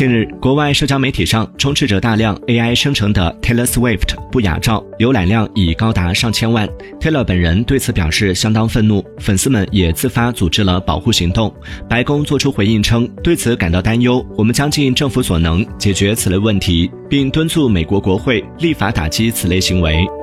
近日国外社交媒体上充斥着大量 ai 生成的 taylor swift 不雅照浏览量已高达上千万。Taylor 本人对此表示相当愤怒粉丝们也自发组织了保护行动。白宫作出回应称对此感到担忧我们将尽政府所能解决此类问题并敦促美国国会立法打击此类行为。